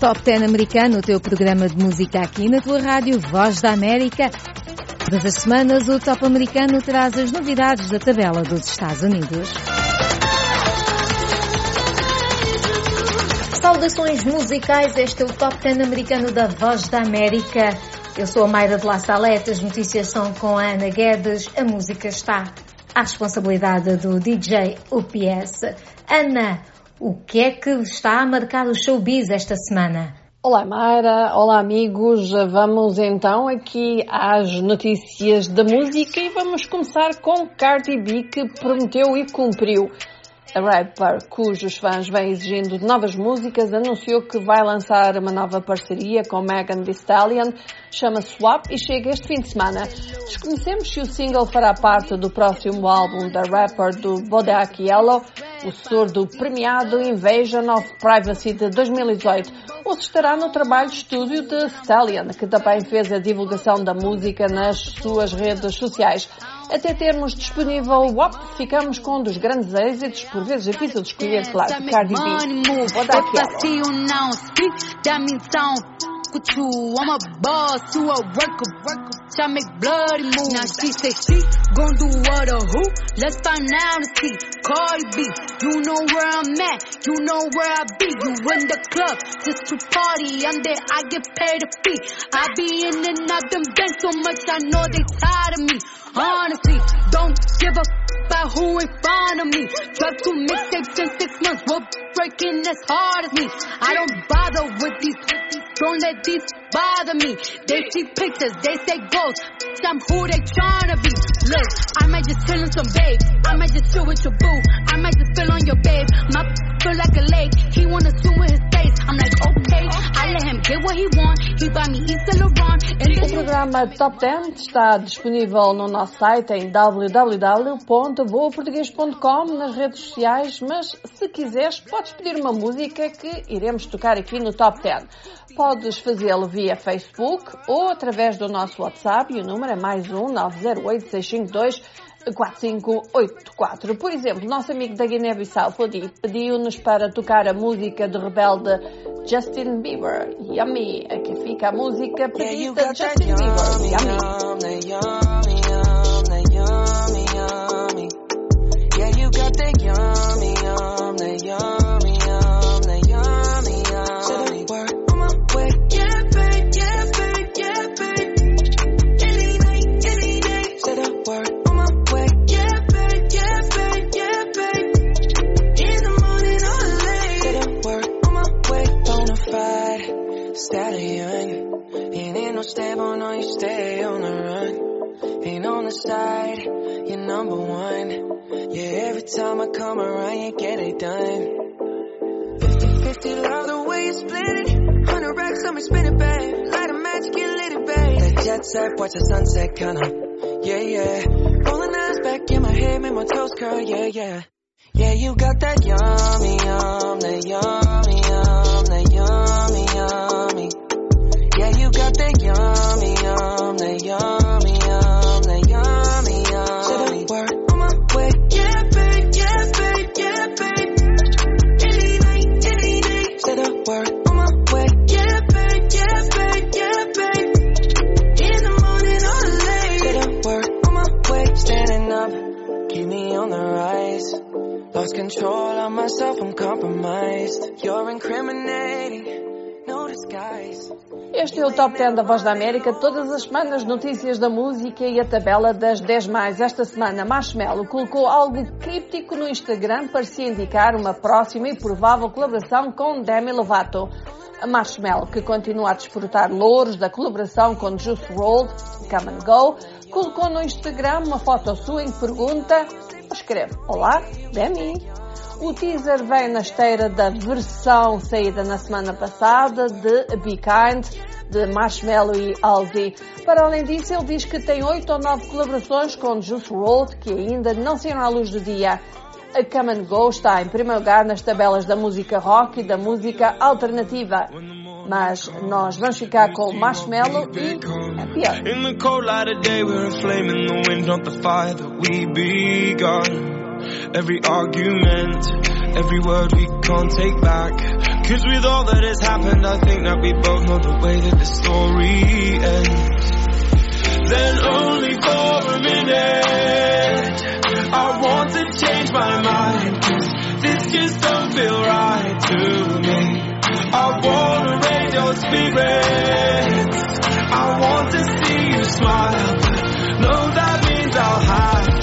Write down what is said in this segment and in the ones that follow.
Top 10 americano, o teu programa de música aqui na tua rádio Voz da América. Todas as semanas o Top americano traz as novidades da tabela dos Estados Unidos. Saudações musicais, este é o Top 10 americano da Voz da América. Eu sou a Mayra de La Salete, as notícias são com a Ana Guedes, a música está à responsabilidade do DJ UPS. Ana, o que é que está a marcar o showbiz esta semana? Olá Mayra, olá amigos, vamos então aqui às notícias da música e vamos começar com Cardi B que prometeu e cumpriu. A rapper, cujos fãs vêm exigindo novas músicas, anunciou que vai lançar uma nova parceria com Megan Thee Stallion, chama Swap e chega este fim de semana. Desconhecemos se o single fará parte do próximo álbum da rapper do Bodak Yellow, o sucessor do premiado Invasion of Privacy de 2018, ou se estará no trabalho de estúdio de Stallion, que também fez a divulgação da música nas suas redes sociais. Até termos disponível o WAP, ficamos com um dos grandes êxitos, por vezes difícil de escolher, claro, Cardi B. Vou dar aqui with you. I'm a boss, you a worker. I make bloody moves. Now she say she gon' do what or who? Let's find out and see. Cardi B, you know where I'm at, you know where I be. You in the club just to party. I'm there, I get paid a fee. I be in and out them banks so much, I know they tired of me. Honestly, don't give a about who in front of me. Drop two mixtapes in six months, we're breaking as hard as me. I don't bother with these, don't let these bother me. They see pictures, they say ghosts. I'm who they tryna be. Look, I might just chill in some babe. I might just chill with your boo. I might just on your babe. My feel like a lake. He wanna swim with his face. I'm like, okay. I let him get what he want. He buy me East Laurent. O programa Top 10 está disponível no nosso site em www.voaportuguês.com nas redes sociais, mas se quiseres podes pedir uma música que iremos tocar aqui no Top 10. Podes fazê-lo via Facebook ou através do nosso WhatsApp e o número é mais um 908 652 4584. Por exemplo, nosso amigo da Guiné-Bissau pediu-nos para tocar a música do rebelde Justin Bieber, Yummy. Aqui fica a música pedida de Justin Bieber, Yummy. come Watch the sunset, kinda. Este é o Top 10 da Voz da América. Todas as semanas, notícias da música e a tabela das 10 mais. Esta semana, Marshmello colocou algo críptico no Instagram se indicar uma próxima e provável colaboração com Demi Lovato. Marshmello, que continua a desfrutar louros da colaboração com Juice WRLD, Come and Go, colocou no Instagram uma foto sua em que pergunta, escreve, Olá, Demi. O teaser vem na esteira da versão saída na semana passada de Be Kind, de Marshmello e Halsey. Para além disso, ele diz que tem oito ou nove colaborações com Juice WRLD que ainda não saíram à luz do dia. A Come and Go está em primeiro lugar nas tabelas da música rock e da música alternativa. Mas nós vamos ficar com Marshmello e pior. In the cold light of day, we're the wind, not the fire that we begun. Every argument every word we can't take back. Cause with all that has happened, I think that we both know the way that the story ends. Then only for a minute, I want to change my mind. Cause this just don't feel right to me. I wanna raise your spirits. I want to see you smile. No, that means I'll have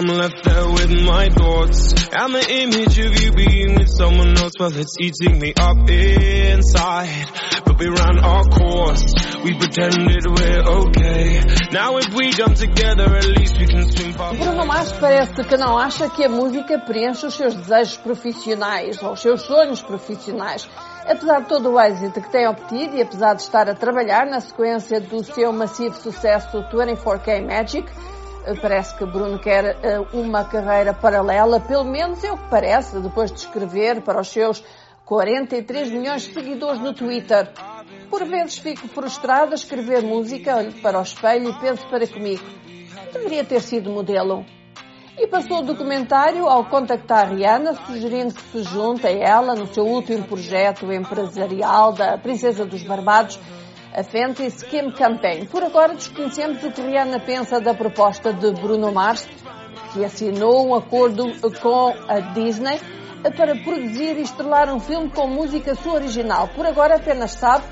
I'm left there with my thoughts and the image of you being with someone else, well, it's eating me up inside. But we ran our course. We pretended we're okay. Now if we jump together, at least we can swim. Bruno Mars parece que não acha que a música preenche os seus desejos profissionais ou os seus sonhos profissionais. Apesar de todo o êxito que tem obtido e apesar de estar a trabalhar na sequência do seu massivo sucesso 24K Magic, parece que Bruno quer eh, uma carreira paralela, pelo menos é o que parece, depois de escrever para os seus 43 milhões de seguidores no Twitter. Por vezes fico frustrado a escrever música, olho para o espelho e penso para comigo. Deveria ter sido modelo. E passou o documentário ao contactar Rihanna, sugerindo que se junte a ela no seu último projeto empresarial da Princesa dos Barbados, a Fenty Skin Campaign. Por agora desconhecemos o que Rihanna pensa da proposta de Bruno Mars, que assinou um acordo com a Disney para produzir e estrelar um filme com música sua original. Por agora apenas sabe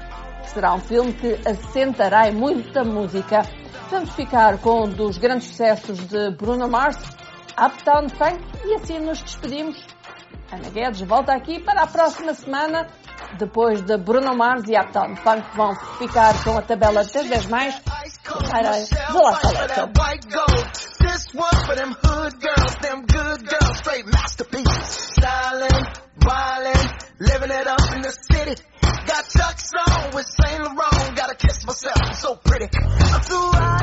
que será um filme que assentará em muita música. Vamos ficar com um dos grandes sucessos de Bruno Mars, Uptown Funk, e assim nos despedimos. Ana Guedes volta aqui para a próxima semana. Depois de Bruno Mars e Uptown Funk vão ficar com a tabela das 10 mais. Para straight masterpieces. Stylin', wildin', living it up in the city. Got Chuck's on with Saint Laurent, gotta kiss myself, I'm so pretty. I'm too hot.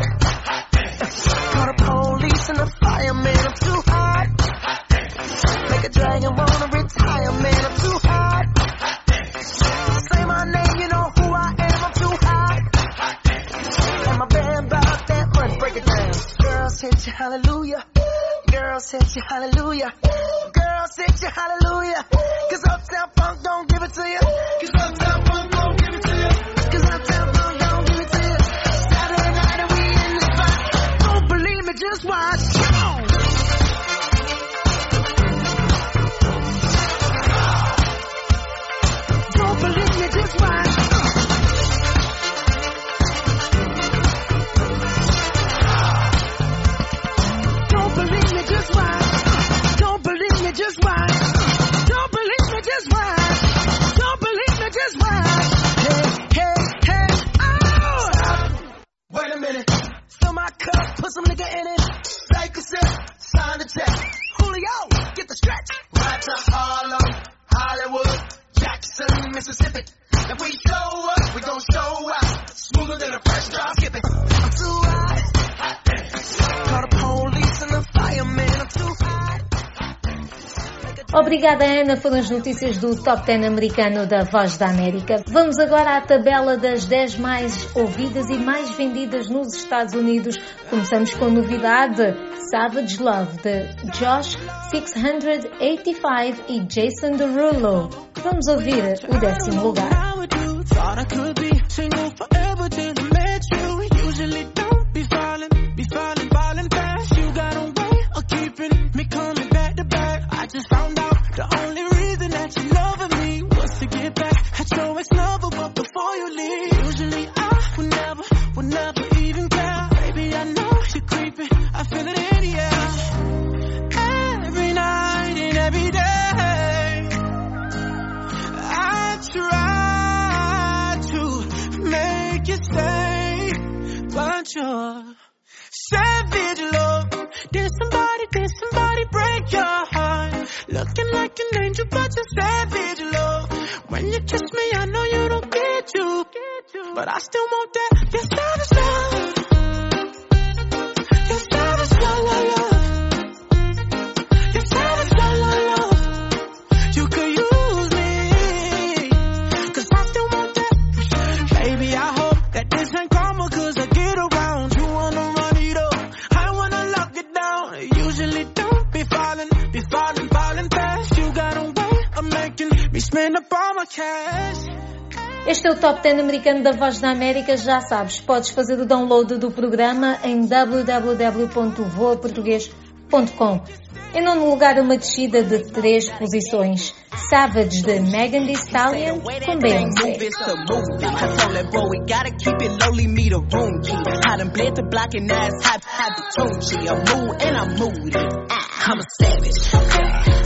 Obrigada, Ana. Foram as notícias do Top 10 americano da Voz da América. Vamos agora à tabela das 10 mais ouvidas e mais vendidas nos Estados Unidos. Começamos com a novidade Savage Love de Josh 685 e Jason Derulo. Vamos ouvir o décimo lugar. Just found out falling, be falling, falling fast. You got a way of making me spend up all my cash. Este é o Top 10 americano da Voz da América, já sabes. Podes fazer o download do programa em www.voaportugues.com www.voaportuguês.com. Em nono lugar, uma descida de três posições. Savage de Megan Thee Stallion com Beyoncé. I'm a savage.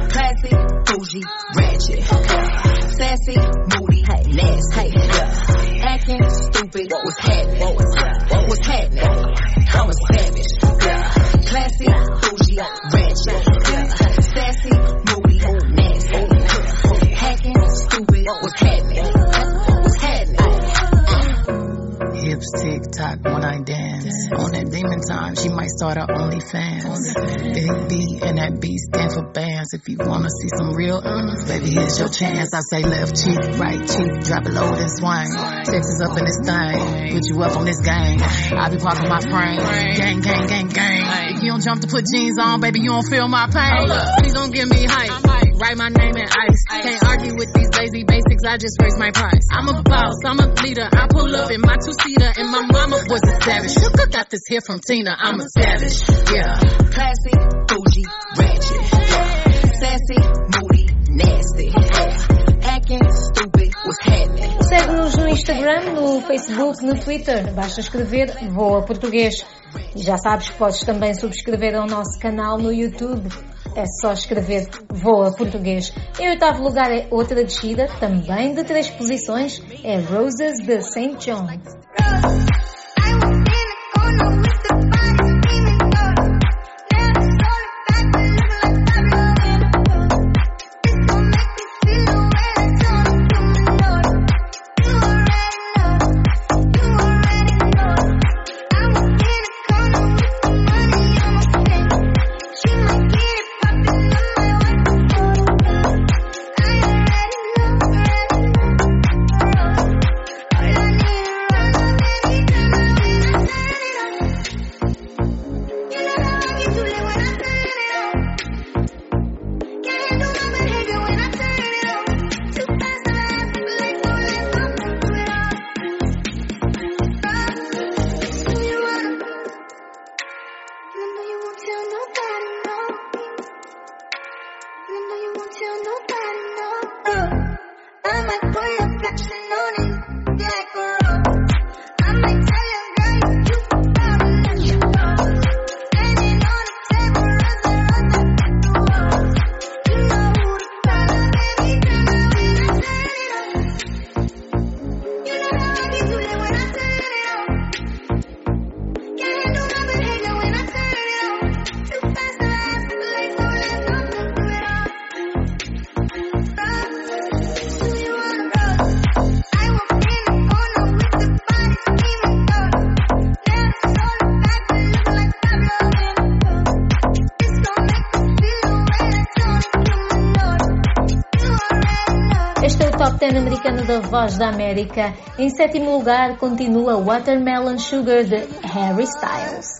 Classy, bougie, ratchet. Sassy, moody, nasty. Acting stupid. What was happening? What was, what was happening? I'm a savage. Classy, bougie, ratchet. Sassy, moody, nasty. Hacking, stupid. What was happening? What's happening? Hips tick tock when I dance. On that demon time, she might start her OnlyFans. Big B and that B stand for bands. If you wanna see some real, mm, baby, here's your chance. I say left cheek, right cheek, drop it low and swing. Texas up in this thing, put you up on this gang. I be parking my frame, gang, gang, gang, gang. You don't jump to put jeans on, baby, you don't feel my pain. Please don't give me hype. Write my name in ice. Can't argue with these lazy basics. I just raise my price. I'm a boss. I'm a leader. I pull up in my two seater, and my mama was a savage. Sugar got this here from Tina. I'm a savage. Yeah. Classy, bougie, ratchet. Yeah. Sassy, moody, nasty. Happening? Segue-nos no Instagram, no Facebook, no Twitter. Basta escrever Voa Português. E já sabes que podes também subscrever ao nosso canal no YouTube. É só escrever Voa Português. Em oitavo lugar é outra descida, também de três posições, é Roses de St. John. Da Voz da América. Em sétimo lugar continua Watermelon Sugar de Harry Styles.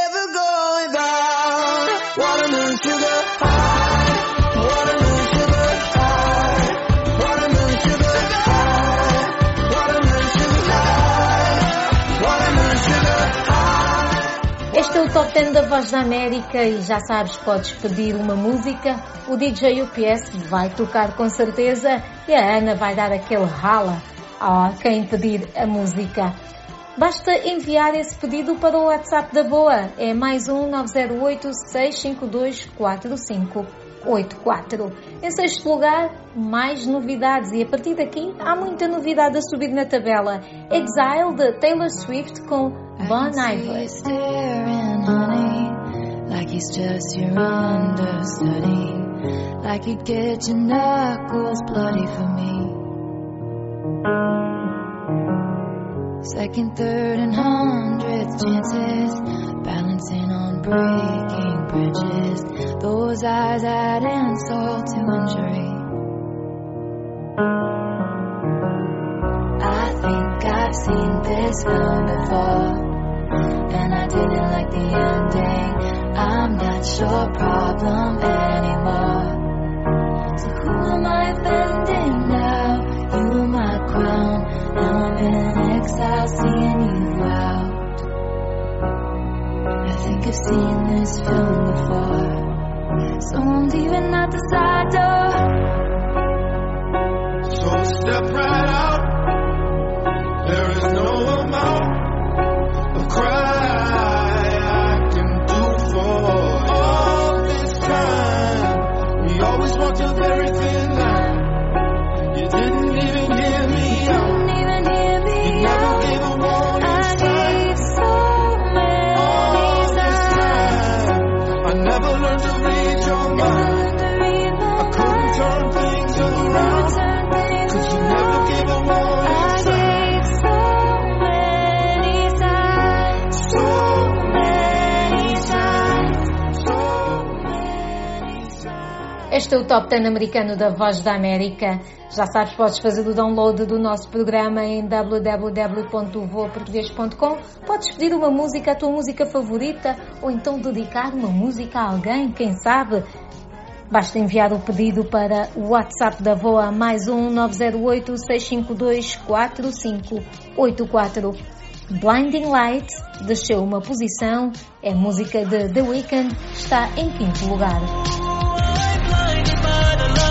É o Top 10 da Voz da América e já sabes, podes pedir uma música, o DJ UPS vai tocar com certeza e a Ana vai dar aquele rala a quem pedir a música. Basta enviar esse pedido para o WhatsApp da Boa, é mais um 908 652 4584. Em sexto lugar, mais novidades e a partir daqui há muita novidade a subir na tabela. Exile de Taylor Swift com Bon Iver. Like he's just your understudy Like you get your knuckles bloody for me Second, third, and hundredth chances, balancing on breaking bridges. Those eyes add insult to injury. I think I've seen this film before, and I didn't like the ending. I'm not your problem anymore. So who am I offending now? You my crown, now I'm in exile, seeing you out. I think I've seen this film before, so I'm leaving out the side door. So step right out. Este é o Top 10 americano da Voz da América. Já sabes, podes fazer o download do nosso programa em www.voaportugues.com. Podes pedir uma música, a tua música favorita, ou então dedicar uma música a alguém, quem sabe. Basta enviar o pedido para o WhatsApp da VOA mais um 908 652 4584. Blinding Lights desceu uma posição, é música de The Weeknd, está em quinto lugar. good.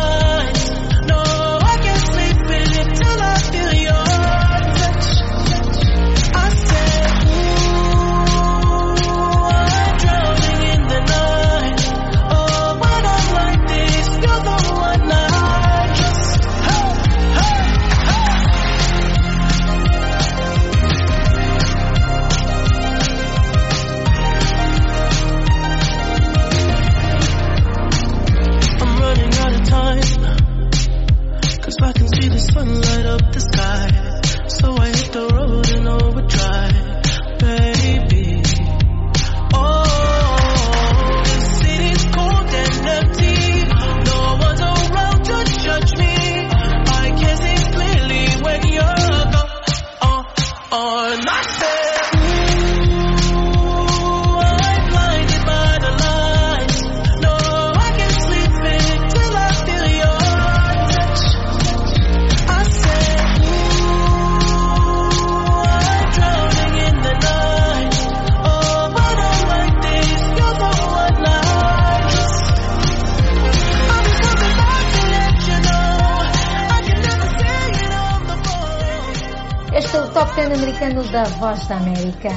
Voz da América.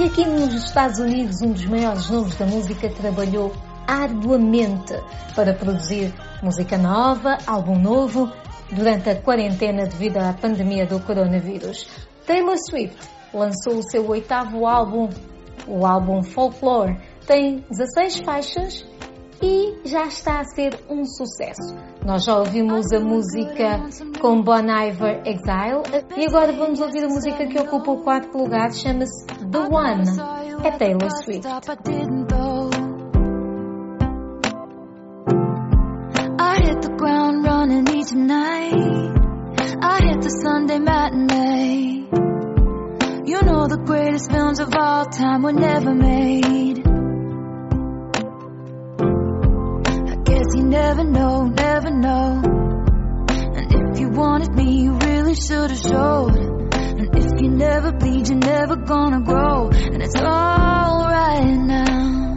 E aqui nos Estados Unidos, um dos maiores nomes da música trabalhou arduamente para produzir música nova, álbum novo, durante a quarentena devido à pandemia do coronavírus. Taylor Swift lançou o seu oitavo álbum, o álbum Folklore. Tem 16 faixas e já está a ser um sucesso. Nós já ouvimos a música com Bon Iver Exile e agora vamos ouvir a música que ocupa o quarto lugar, chama-se The One. É Taylor Swift. Stop, I didn't though. I hit the ground running each night. I hit the Sunday matinee. You know the greatest films of all time were never made. you never know, never know. And if you wanted me, you really should have showed. And if you never bleed, you're never gonna grow. And it's alright now.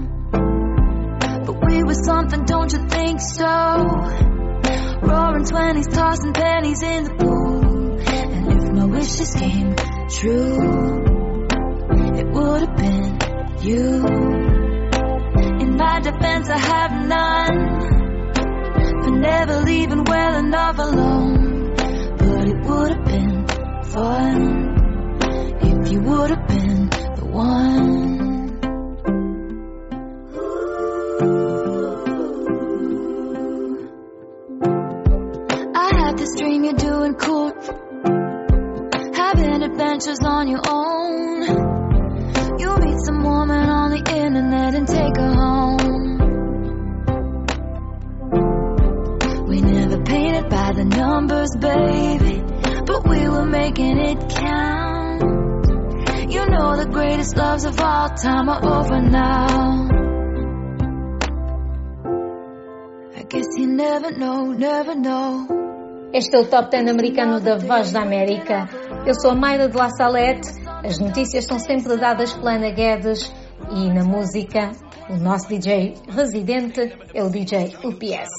But we were something, don't you think so? Roaring twenties, tossing pennies in the pool. And if my wishes came true, it would have been you. In my defense, I have none for never leaving well enough alone. But it would have been fun if you would have been the one. This dream you're doing cool, having adventures on your own. You meet some woman on the internet and take her home. Baby, but we were making it count. You know the greatest loves of all time are over now. I guess you never know, never know. Este é o Top 10 americano da Voz da América. Eu sou a Mayra de La Salette. As notícias são sempre dadas pela Ana Guedes e na música o nosso DJ residente é o DJ UPS.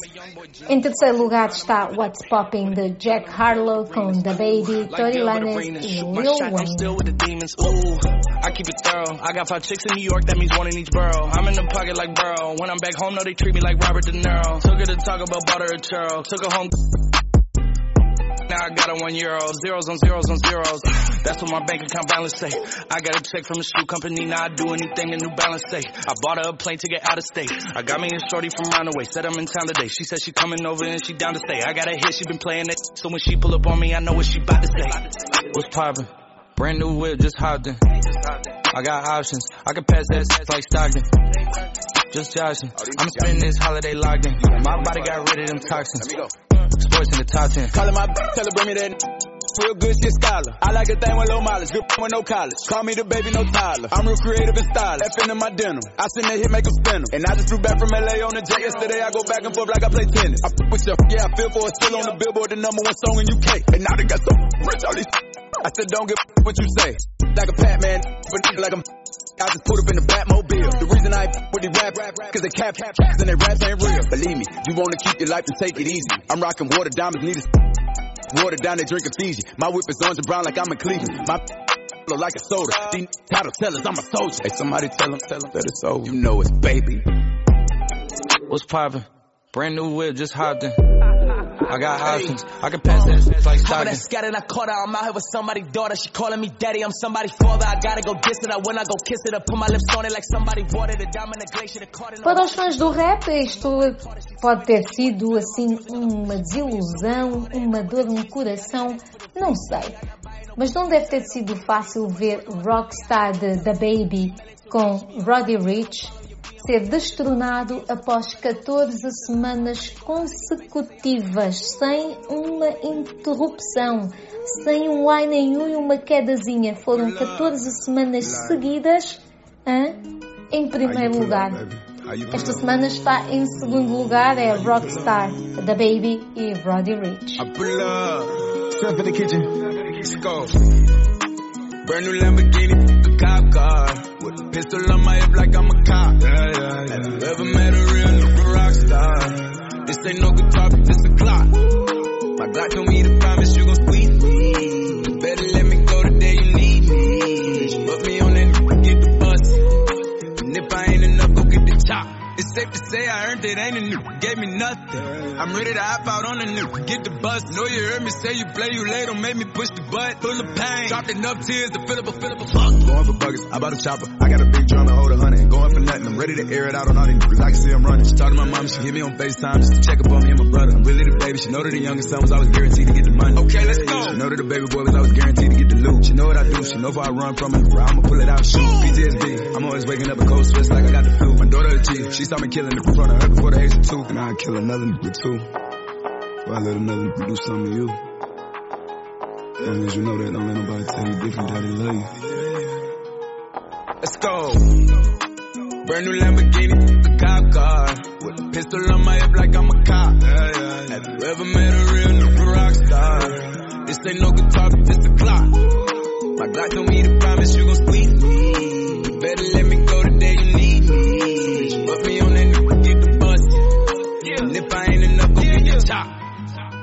Em terceiro lugar está What's Popping de Jack Harlow com The Baby, Tori Lanez e Lil Wayne. Still with the demons, ooh. I keep it thorough. I got five chicks in New York, that means one in each borough. I'm in the pocket like Burrow. When I'm back home, no, they treat me like Robert De Niro. Took her to talk about butter churro. Took her home. Now I got a one euro, zeros on zeros on zeros. That's what my bank account balance say. I got a check from a shoe company, now I do anything a New Balance say. I bought her a plane to get out of state. I got me a shorty from Runaway, said I'm in town today. She said she coming over and she down to stay. I got a hit, she been playing it, so when she pull up on me, I know what she about to say. What's poppin'? Brand new whip, just hopped in. I got options, I can pass that shit like Stockton. Just joshing. I'm spending this holiday locked in. My body got rid of them toxins. Sports in the top 10. Calling my b- tell her bring me that Real good shit scholar. I like a thing with low mileage, good with no college. Call me the baby, no Tyler. I'm real creative and stylish. F in my denim. I send that hit, make 'em. And I just flew back from LA on the jet yesterday. I go back and forth like I play tennis. I f- with you, yeah, I feel for it. Still on the billboard, the number one song in UK. And now they got so rich, all these. I said, don't give a what you say. Like a Batman, but like I'm. I just put up in the Batmobile. The reason I with the rap, cause they cap, cap, and they raps ain't real. Believe me, you wanna keep your life and take it easy. I'm rocking water, diamonds, need a Water down, they drinking Fiji. My whip is orange and brown like I'm in Cleveland. My look like a soda. These title tellers, I'm a soldier. Hey, somebody tell them, tell them that it's over. You know it's baby. What's poppin'? Brand new whip, just hopped in. I got options. I can pass that shit like How Stockton. that scattered, I caught her. I'm out here with somebody's daughter. She calling me daddy. I'm somebody's father. I gotta go diss it. I when I go kiss it. I put my lips on it like somebody watered it. Diamond the glacier. The caught in Para os fãs do rap, isto pode ter sido assim uma desilusão, uma dor no coração, não sei. Mas não deve ter sido fácil ver Rockstar The Baby com Roddy Rich ser destronado após 14 semanas consecutivas, sem uma interrupção, sem um ai nenhum e uma quedazinha. Foram 14 semanas seguidas hã? em primeiro lugar. Esta semana está em segundo lugar é Rockstar, The Baby e Roddy Rich. Brand new Lamborghini, a cop car. With a pistol on my hip like I'm a cop. Yeah, yeah, yeah. Have you ever met a real nigga rock star? This ain't no guitar, but this a clock. My Glock told me to promise you gon' squeeze safe to say I earned it, ain't a new, gave me nothing. I'm ready to hop out on the new, get the bus. Know you heard me say you play, you late, don't make me push the butt. Full of pain, dropped enough tears to fill up a, fill up a fuck. Going for buggers, I bought a chopper. I got a big drum to hold a hundred. Going for nothing. I'm ready to air it out on all these niggas. I can see I'm running. She talked to my mom, she hit me on FaceTime just to check up on me and my brother. I'm really the baby. She know that the youngest son was always guaranteed to get the money. Okay, let's go. She know that the baby boy was always guaranteed to get the loot. She know what I do. She know if I run from it, I'ma pull it out, shoot. PTSD. I'm always waking up a cold sweats like I got the flu. My daughter a G. She saw me killing it of her before the age of two. And I'd kill another nigga too. I let another nigga do something to you. As long as you know that, don't let nobody tell you different, daddy love you. Let's go. Brand new Lamborghini, a cop car. With a pistol on my hip like I'm a cop. Have you ever met a real nigga rock star? This ain't no guitar, but this a clock. My Glock don't me to promise you gon' squeeze me. You better let me go today, you need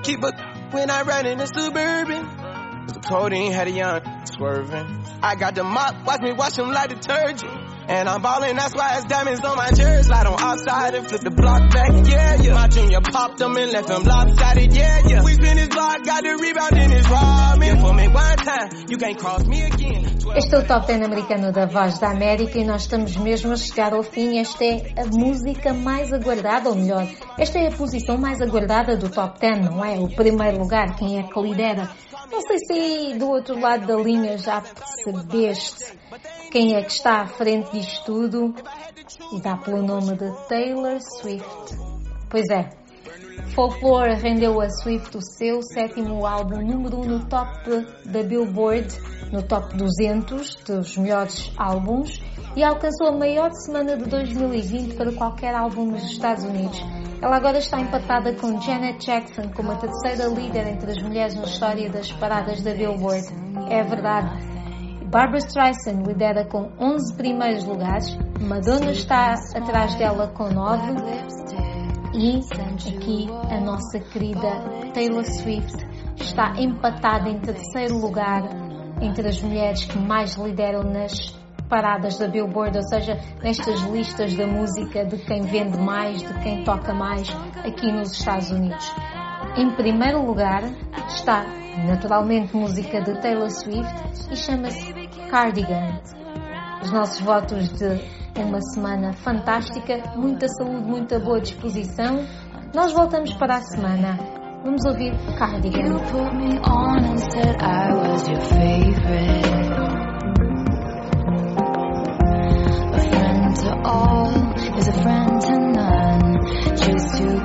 Keep a when I ride in the suburban. Cause the codeine had a young. Swerving. I got the mop, watch me wash them like detergent. And I'm ballin', that's why it's diamonds on my jersey. Slide on outside and flip the block back, yeah, yeah. My junior popped them and left them lopsided, yeah, yeah. We spin his block, got the rebound in his ramen. For me one time, you can't cross me again. Este é o Top 10 americano da Voz da América e nós estamos mesmo a chegar ao fim. Esta é a música mais aguardada, ou melhor, esta é a posição mais aguardada do Top 10, não é? O primeiro lugar, quem é que lidera? Não sei se aí do outro lado da linha já percebeste quem é que está à frente disto tudo e dá pelo nome de Taylor Swift. Pois é, Folklore rendeu a Swift o seu sétimo álbum número 1 um no top da Billboard, no top 200 dos melhores álbuns e alcançou a maior semana de 2020 para qualquer álbum nos Estados Unidos. Ela agora está empatada com Janet Jackson como a terceira líder entre as mulheres na história das paradas da Billboard. É verdade. Barbara Streisand lidera com 11 primeiros lugares, Madonna está atrás dela com 9 e aqui a nossa querida Taylor Swift está empatada em terceiro lugar entre as mulheres que mais lideram nas paradas da Billboard, ou seja, nestas listas da música de quem vende mais, de quem toca mais aqui nos Estados Unidos. Em primeiro lugar está, naturalmente, música de Taylor Swift e chama-se Cardigan. Os nossos votos de uma semana fantástica, muita saúde, muita boa disposição. Nós voltamos para a semana. Vamos ouvir Cardigan. You